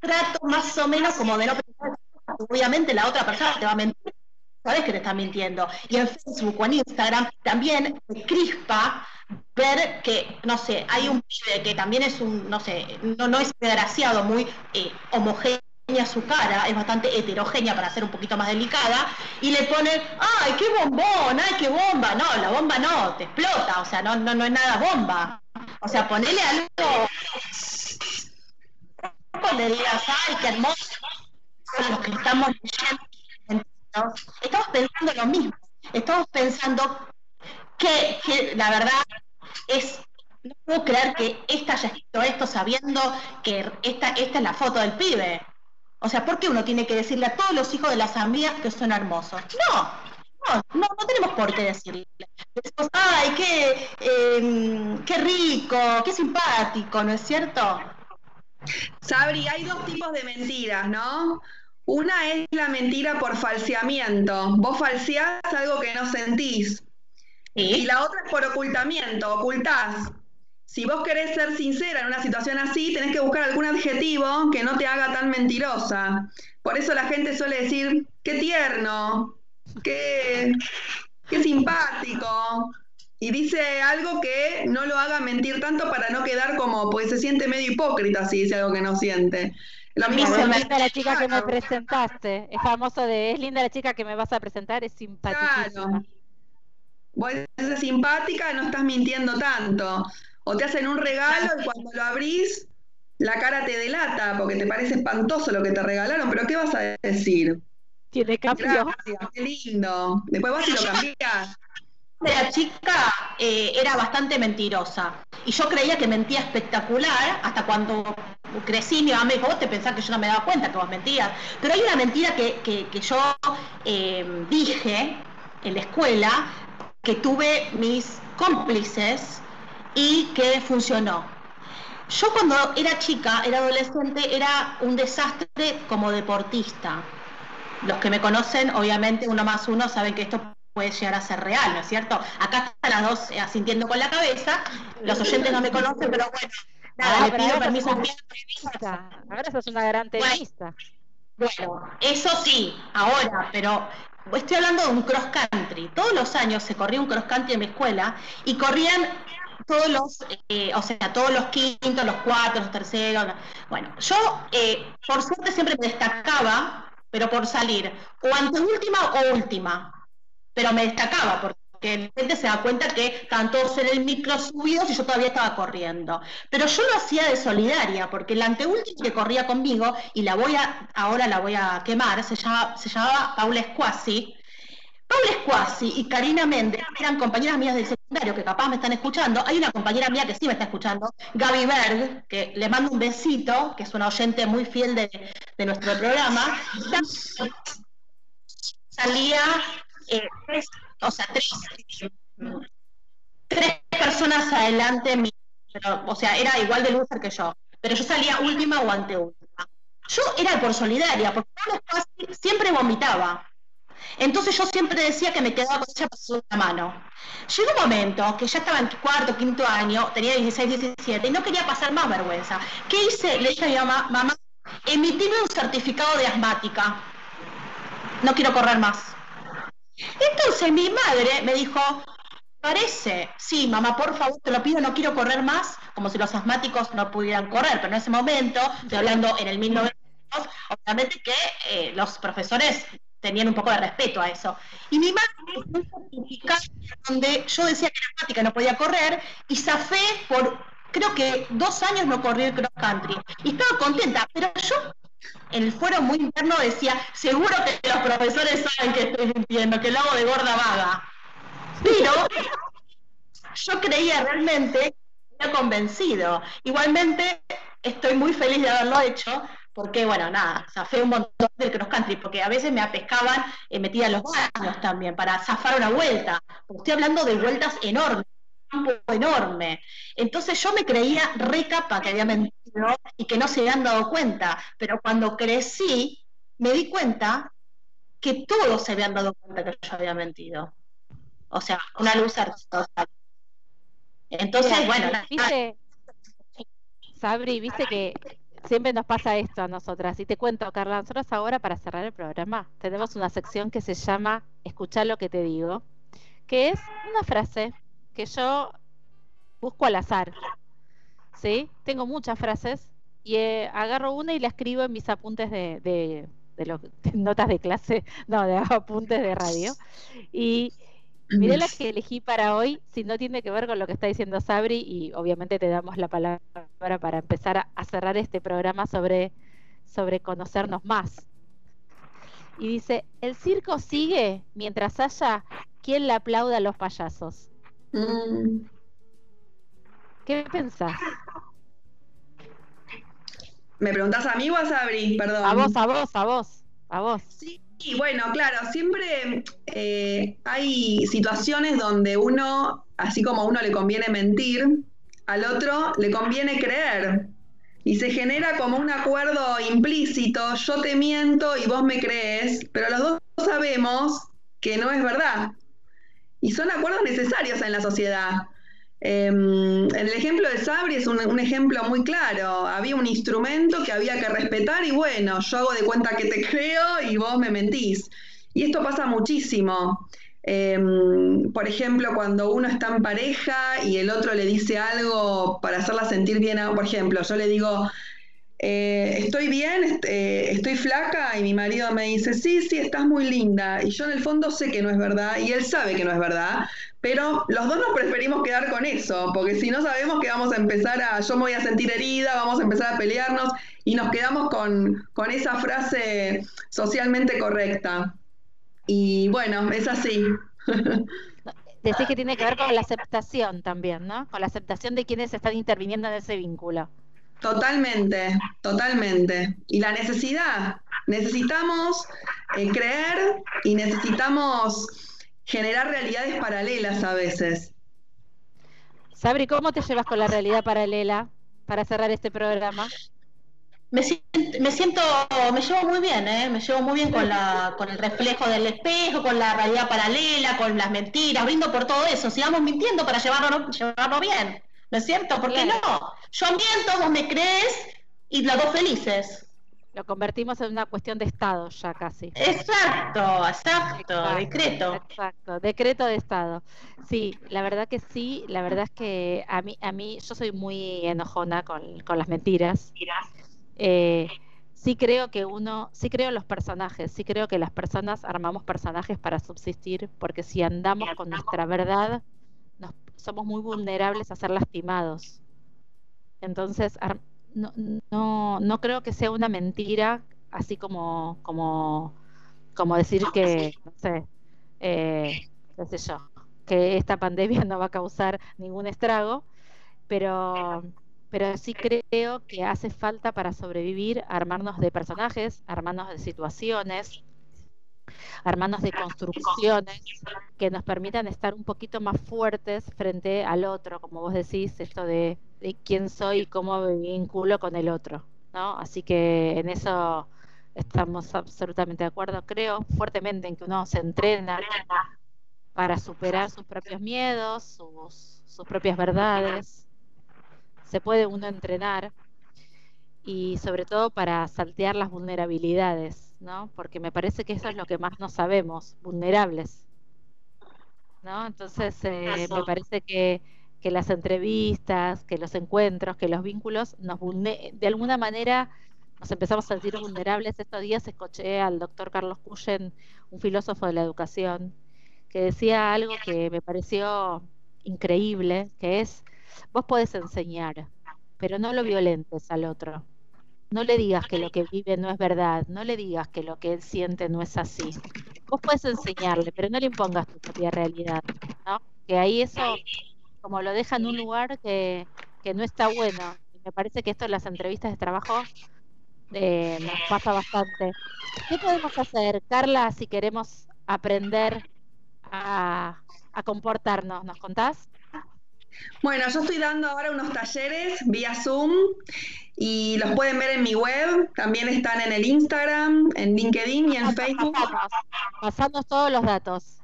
trato más o menos como de no pensar obviamente la otra persona te va a mentir, sabes que te está mintiendo. Y en Facebook o en Instagram también me crispa ver que, no sé, hay un pibe que también es un, no sé, no, no es desgraciado, muy eh, homogénea su cara, es bastante heterogénea para ser un poquito más delicada, y le ponen, ay, qué bombón, ay, qué bomba, no, la bomba no, te explota, o sea, no, no, no es nada bomba. O sea, ponele algo, le digas, ay, qué hermoso, que estamos estamos pensando lo mismo. Estamos pensando que, la verdad es no puedo creer que esta haya escrito esto sabiendo que esta, esta es la foto del pibe. O sea, ¿por qué uno tiene que decirle a todos los hijos de las amigas que son hermosos? No, no, no, no tenemos por qué decirle. Decimos, ay, qué, em, qué rico, qué simpático, ¿no es cierto? Sabri, hay dos tipos de mentiras, ¿no? Una es la mentira por falseamiento. Vos falseás algo que no sentís. Y la otra es por ocultamiento, ocultás. Si vos querés ser sincera en una situación así, tenés que buscar algún adjetivo que no te haga tan mentirosa. Por eso la gente suele decir, qué tierno, qué, qué simpático. Y dice algo que no lo haga mentir tanto para no quedar como, pues se siente medio hipócrita si dice algo que no siente. Lo mismo es linda la chica que me presentaste. Es famoso de es linda la chica que me vas a presentar, es simpática. Claro. Vos eres simpática, no estás mintiendo tanto. O te hacen un regalo y cuando lo abrís, la cara te delata porque te parece espantoso lo que te regalaron, pero ¿qué vas a decir? Tiene cambio. Gracias, qué lindo. Después vas y lo cambias la chica eh, era bastante mentirosa y yo creía que mentía espectacular hasta cuando crecí mi mamá me dijo, vos te pensás que yo no me daba cuenta que vos mentías, pero hay una mentira que, yo eh, dije en la escuela que tuve mis cómplices y que funcionó. Yo cuando era chica, era adolescente, era un desastre como deportista. Los que me conocen, obviamente, uno más uno, saben que esto puede llegar a ser real, ¿no es cierto? Acá están las dos eh, asintiendo con la cabeza, los oyentes no me conocen, pero bueno, nada, le pido permiso. Ahora sos una gran tenista. Bueno, eso sí, ahora, pero estoy hablando de un cross country. Todos los años se corría un cross country en mi escuela y corrían todos los, eh, o sea, todos los quintos, los cuatro, los terceros. Bueno, yo eh, por suerte siempre me destacaba, pero por salir o ante última o última pero me destacaba porque la gente se da cuenta que estaban todos en el micro subidos y yo todavía estaba corriendo. Pero yo lo hacía de solidaria, porque la anteúltima que corría conmigo, y la voy a, ahora la voy a quemar, se, llama, se llamaba Paula Esquasi. Paula Esquasi y Karina Méndez eran compañeras mías del secundario que capaz me están escuchando. Hay una compañera mía que sí me está escuchando, Gaby Berg, que le mando un besito, que es una oyente muy fiel de, de nuestro programa. Salía eh, tres, o sea, tres, tres personas adelante mío, pero, o sea, era igual de loser que yo, pero yo salía última o anteúltima. Yo era por solidaria, porque siempre vomitaba. Entonces yo siempre decía que me quedaba con ella por la mano. Llegó un momento que ya estaba en cuarto, quinto año, tenía 16, 17 y no quería pasar más vergüenza. ¿Qué hice? Le dije a mi mamá, mamá, emitime un certificado de asmática. No quiero correr más. Entonces mi madre me dijo, parece, sí, mamá, por favor, te lo pido, no quiero correr más, como si los asmáticos no pudieran correr, pero en ese momento, estoy hablando en el 1900, obviamente que eh, los profesores tenían un poco de respeto a eso. Y mi madre donde yo decía que era asmática, no podía correr, y zafé por, creo que dos años no corrí el cross country. Y estaba contenta, pero yo en el fuero muy interno decía, seguro que los profesores saben que estoy mintiendo, que lo hago de gorda vaga. Pero yo creía realmente, me ha convencido. Igualmente, estoy muy feliz de haberlo hecho, porque, bueno, nada, zafé un montón del cross country, porque a veces me apescaban eh, metida los baños también, para zafar una vuelta. estoy hablando de vueltas enormes enorme. Entonces yo me creía re capa que había mentido y que no se habían dado cuenta, pero cuando crecí me di cuenta que todos se habían dado cuenta que yo había mentido. O sea, una luz total. Entonces, bueno, ¿viste, Sabri, viste que siempre nos pasa esto a nosotras. Y te cuento, Carla, nosotros ahora para cerrar el programa tenemos una sección que se llama Escuchar lo que te digo, que es una frase que yo busco al azar. ¿Sí? Tengo muchas frases y eh, agarro una y la escribo en mis apuntes de, de, [LAUGHS] notas de clase, no, de apuntes de radio. Y miré la que elegí para hoy, si no tiene que ver con lo que está diciendo Sabri, y obviamente te damos la palabra para empezar a, cerrar este programa sobre, sobre conocernos más. Y dice, el circo sigue mientras haya quien le aplauda a los payasos. Mm. ¿Qué pensás? ¿Me preguntás a mí o a Sabri? Perdón. A vos, a vos, a vos, a vos. Sí, bueno, claro, siempre eh, hay situaciones donde uno, así como a uno le conviene mentir, al otro le conviene creer. Y se genera como un acuerdo implícito, yo te miento y vos me crees, pero los dos sabemos que no es verdad. Y son acuerdos necesarios en la sociedad. Em, el ejemplo de Sabri es un, ejemplo muy claro. Había un instrumento que había que respetar y bueno, yo hago de cuenta que te [LAUGHS] creo y vos me mentís. Y esto pasa muchísimo. Em, por ejemplo, cuando uno está en pareja y el otro le dice algo para hacerla sentir bien, por ejemplo, yo le digo, eh, estoy bien, eh, estoy flaca y mi marido me dice, sí, sí, estás muy linda. Y yo en el fondo sé que no es verdad y él sabe que no es verdad, pero los dos nos preferimos quedar con eso, porque si no sabemos que vamos a empezar a, yo me voy a sentir herida, vamos a empezar a pelearnos y nos quedamos con, con esa frase socialmente correcta. Y bueno, es así. [LAUGHS] Decís que tiene que ver con la aceptación también, ¿no? Con la aceptación de quienes están interviniendo en ese vínculo. Totalmente, totalmente. Y la necesidad, necesitamos eh, creer y necesitamos generar realidades paralelas a veces. Sabri, ¿cómo te llevas con la realidad paralela para cerrar este programa? Me siento, me siento, me llevo muy bien, ¿eh? me llevo muy bien con, la, con el reflejo del espejo, con la realidad paralela, con las mentiras, brindo por todo eso, sigamos mintiendo para llevarlo, llevarlo bien. ¿No es cierto? ¿Por qué no? Yo miento, vos me crees y las dos felices. Lo convertimos en una cuestión de Estado ya casi. Exacto, exacto, decreto. Exacto, decreto de Estado. Sí, la verdad que sí, la verdad es que a mí, a mí yo soy muy enojona con, con las mentiras. Eh, sí creo que uno, sí creo en los personajes, sí creo que las personas armamos personajes para subsistir, porque si andamos con nuestra verdad, somos muy vulnerables a ser lastimados. Entonces, no, no, no creo que sea una mentira, así como, como, como decir que, no sé, eh, qué sé yo, que esta pandemia [LAUGHS] no va a causar ningún estrago, pero, pero sí creo que hace falta para sobrevivir armarnos de personajes, armarnos de situaciones, armarnos de construcciones que nos permitan estar un poquito más fuertes frente al otro, como vos decís, esto de, quién soy y cómo me vinculo con el otro, ¿no? Así que en eso estamos absolutamente de acuerdo, creo fuertemente en que uno se entrena para superar sus propios miedos, sus, sus propias verdades. Se puede uno entrenar y sobre todo para saltear las vulnerabilidades ¿no? Porque me parece que eso es lo que más no sabemos, vulnerables, ¿no? Entonces eh, me parece que, que, las entrevistas, que los encuentros, que los vínculos nos de alguna manera nos empezamos a sentir vulnerables. Estos días escuché al doctor Carlos Cuyen, un filósofo de la educación, que decía algo que me pareció increíble, que es, vos podés enseñar, pero no lo violentes al otro. No le digas que lo que vive no es verdad, no le digas que lo que él siente no es así. Vos puedes enseñarle, pero no le impongas tu propia realidad, ¿no? Que ahí eso, como lo deja en un lugar que, que no está bueno. Y me parece que esto en las entrevistas de trabajo eh, nos pasa bastante. ¿Qué podemos hacer, Carla, si queremos aprender a, a comportarnos? ¿Nos contás? Bueno, yo estoy dando ahora unos talleres vía Zoom y los pueden ver en mi web, también están en el Instagram, en LinkedIn y en Facebook. Pasamos todos los datos.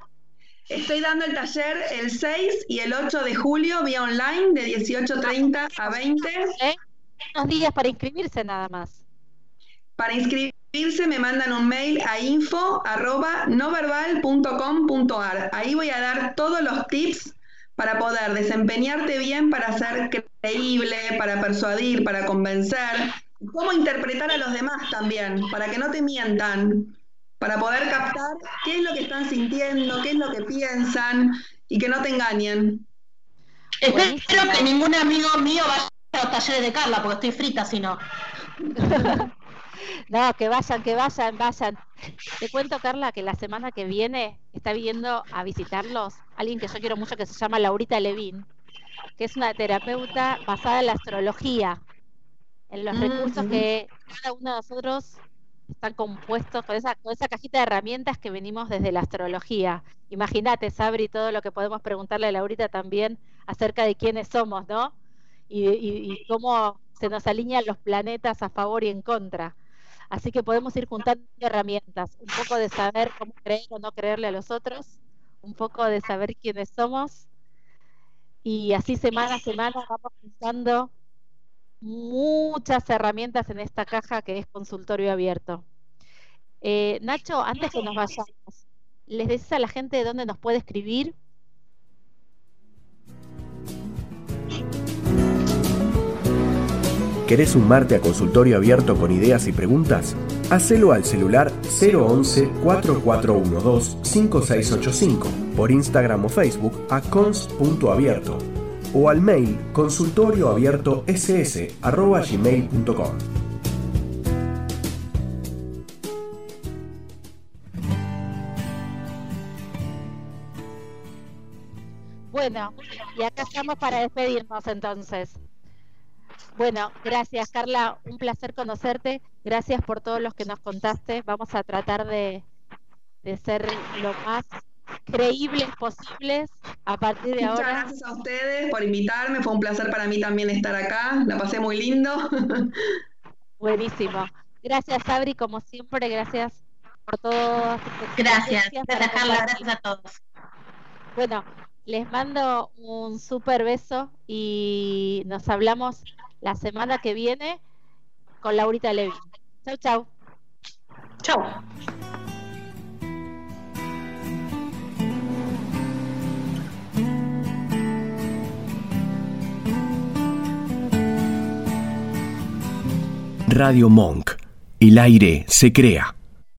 Estoy dando el taller el 6 y el 8 de julio vía online de 18.30 a 20. ¿Eh? Unos días para inscribirse nada más. Para inscribirse me mandan un mail a info.noverbal.com.ar. Ahí voy a dar todos los tips para poder desempeñarte bien, para ser creíble, para persuadir, para convencer, cómo interpretar a los demás también, para que no te mientan, para poder captar qué es lo que están sintiendo, qué es lo que piensan y que no te engañen. Espero que ningún amigo mío vaya a los talleres de Carla, porque estoy frita si no. [LAUGHS] No, que vayan, que vayan, vayan. Te cuento, Carla, que la semana que viene está viendo a visitarlos alguien que yo quiero mucho que se llama Laurita Levin, que es una terapeuta basada en la astrología, en los recursos que cada uno de nosotros están compuestos con esa, con esa cajita de herramientas que venimos desde la astrología. Imagínate, Sabri, todo lo que podemos preguntarle a Laurita también acerca de quiénes somos, ¿no? Y, y cómo se nos alinean los planetas a favor y en contra. Así que podemos ir juntando herramientas, un poco de saber cómo creer o no creerle a los otros, un poco de saber quiénes somos y así semana a semana vamos usando muchas herramientas en esta caja que es consultorio abierto. Eh, Nacho, antes que nos vayamos, ¿les decís a la gente de dónde nos puede escribir? ¿Querés sumarte a consultorio abierto con ideas y preguntas? Hacelo al celular 011-4412-5685, por Instagram o Facebook a cons.abierto o al mail consultorioabiertoss.gmail.com. Bueno, y acá estamos para despedirnos entonces. Bueno, gracias Carla, un placer conocerte. Gracias por todos los que nos contaste. Vamos a tratar de, ser lo más creíbles posibles a partir de ahora. Muchas gracias a ustedes por invitarme. Fue un placer para mí también estar acá. La pasé muy lindo. [LAUGHS] Buenísimo. Gracias, Sabri, como siempre. Gracias por todo. Gracias. Gracias, Carla. Gracias a todos. Bueno, les mando un súper beso y nos hablamos la semana que viene con Laurita Levy. Chau, chau. Chau. Radio Monk. El aire se crea.